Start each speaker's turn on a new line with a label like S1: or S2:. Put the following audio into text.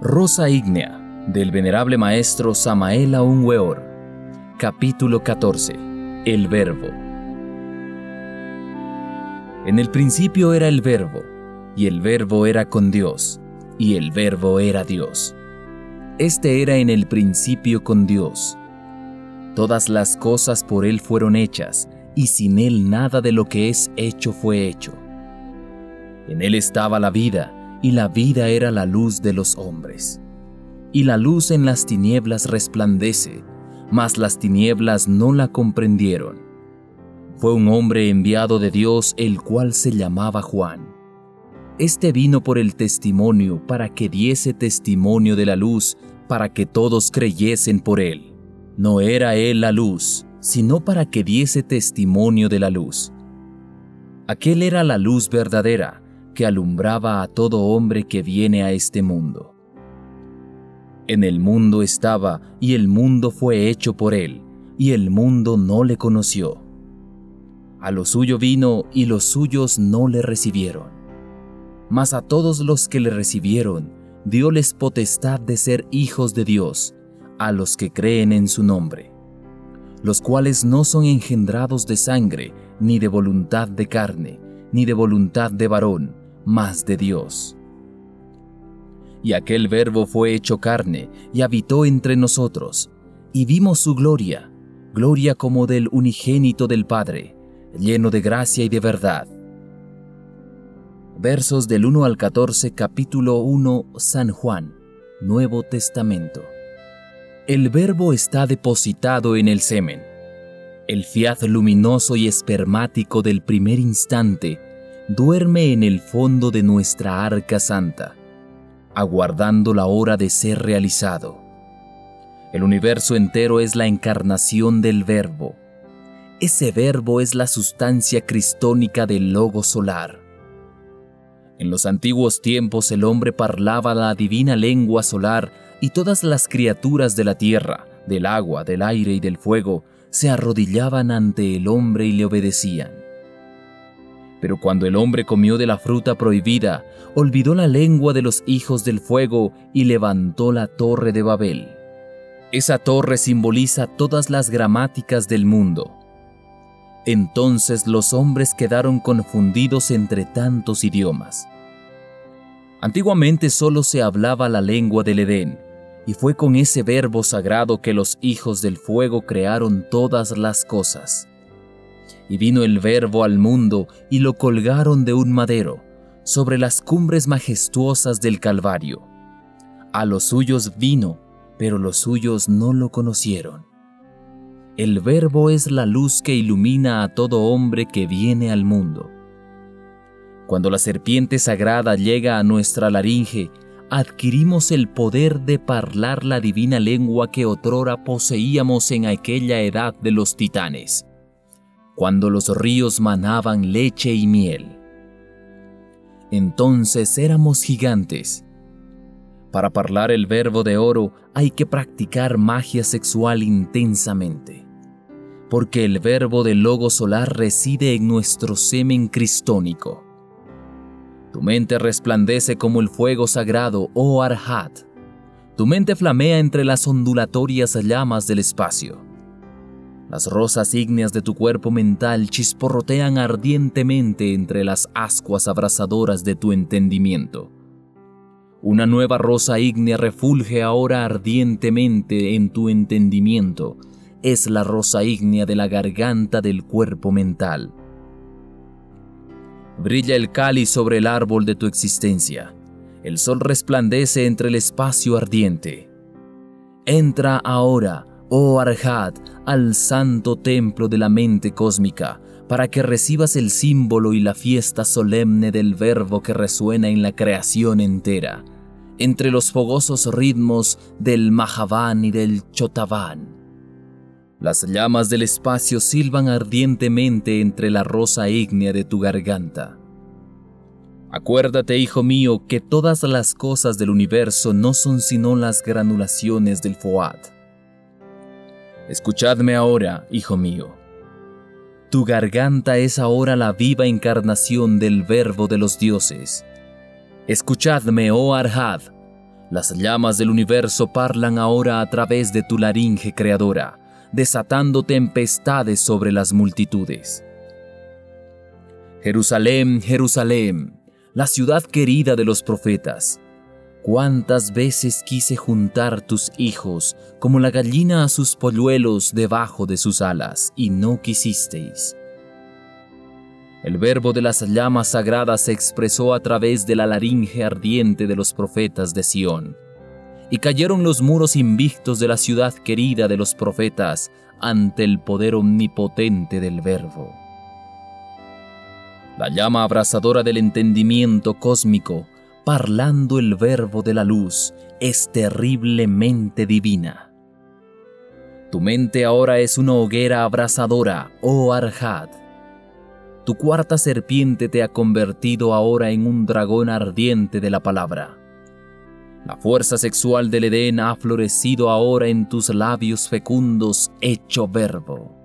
S1: Rosa ígnea del venerable maestro Samael Aunweor. Capítulo 14. El Verbo. En el principio era el Verbo, y el Verbo era con Dios, y el Verbo era Dios. Este era en el principio con Dios. Todas las cosas por Él fueron hechas, y sin Él nada de lo que es hecho fue hecho. En Él estaba la vida, y la vida era la luz de los hombres. Y la luz en las tinieblas resplandece, mas las tinieblas no la comprendieron. Fue un hombre enviado de Dios, el cual se llamaba Juan. Este vino por el testimonio para que diese testimonio de la luz, para que todos creyesen por él. No era él la luz, sino para que diese testimonio de la luz. Aquel era la luz verdadera, que alumbraba a todo hombre que viene a este mundo. En el mundo estaba, y el mundo fue hecho por él, y el mundo no le conoció. A lo suyo vino, y los suyos no le recibieron mas a todos los que le recibieron, dióles potestad de ser hijos de Dios, a los que creen en su nombre, los cuales no son engendrados de sangre, ni de voluntad de carne, ni de voluntad de varón, mas de Dios. Y aquel verbo fue hecho carne, y habitó entre nosotros, y vimos su gloria, gloria como del unigénito del Padre, lleno de gracia y de verdad Versos del 1 al 14, capítulo 1, San Juan, Nuevo Testamento. El verbo está depositado en el semen. El fiat luminoso y espermático del primer instante duerme en el fondo de nuestra arca santa, aguardando la hora de ser realizado. El universo entero es la encarnación del verbo. Ese verbo es la sustancia cristónica del logo solar en los antiguos tiempos el hombre parlaba la divina lengua solar y todas las criaturas de la tierra, del agua, del aire y del fuego se arrodillaban ante el hombre y le obedecían. Pero cuando el hombre comió de la fruta prohibida, olvidó la lengua de los hijos del fuego y levantó la torre de Babel. Esa torre simboliza todas las gramáticas del mundo. Entonces los hombres quedaron confundidos entre tantos idiomas. Antiguamente solo se hablaba la lengua del Edén, y fue con ese verbo sagrado que los hijos del fuego crearon todas las cosas. Y vino el verbo al mundo y lo colgaron de un madero, sobre las cumbres majestuosas del Calvario. A los suyos vino, pero los suyos no lo conocieron. El Verbo es la luz que ilumina a todo hombre que viene al mundo. Cuando la serpiente sagrada llega a nuestra laringe, adquirimos el poder de parlar la divina lengua que otrora poseíamos en aquella edad de los titanes, cuando los ríos manaban leche y miel. Entonces éramos gigantes. Para parlar el verbo de oro hay que practicar magia sexual intensamente porque el verbo del logo solar reside en nuestro semen cristónico. Tu mente resplandece como el fuego sagrado, oh Arhat. Tu mente flamea entre las ondulatorias llamas del espacio. Las rosas ígneas de tu cuerpo mental chisporrotean ardientemente entre las ascuas abrasadoras de tu entendimiento. Una nueva rosa ígnea refulge ahora ardientemente en tu entendimiento es la rosa ígnea de la garganta del cuerpo mental. Brilla el cáliz sobre el árbol de tu existencia. El sol resplandece entre el espacio ardiente. Entra ahora, oh Arhat, al santo templo de la mente cósmica, para que recibas el símbolo y la fiesta solemne del verbo que resuena en la creación entera, entre los fogosos ritmos del Mahaván y del Chotaván. Las llamas del espacio silban ardientemente entre la rosa ígnea de tu garganta. Acuérdate, hijo mío, que todas las cosas del universo no son sino las granulaciones del Foad. Escuchadme ahora, hijo mío. Tu garganta es ahora la viva encarnación del verbo de los dioses. Escuchadme, oh Arhad, Las llamas del universo parlan ahora a través de tu laringe creadora, desatando tempestades sobre las multitudes. Jerusalén, Jerusalén, la ciudad querida de los profetas, cuántas veces quise juntar tus hijos como la gallina a sus polluelos debajo de sus alas, y no quisisteis. El verbo de las llamas sagradas se expresó a través de la laringe ardiente de los profetas de Sión, y cayeron los muros invictos de la ciudad querida de los profetas ante el poder omnipotente del verbo. La llama abrasadora del entendimiento cósmico, parlando el verbo de la luz, es terriblemente divina. Tu mente ahora es una hoguera abrasadora, oh Arjad, tu cuarta serpiente te ha convertido ahora en un dragón ardiente de la palabra. La fuerza sexual del Edén ha florecido ahora en tus labios fecundos hecho verbo.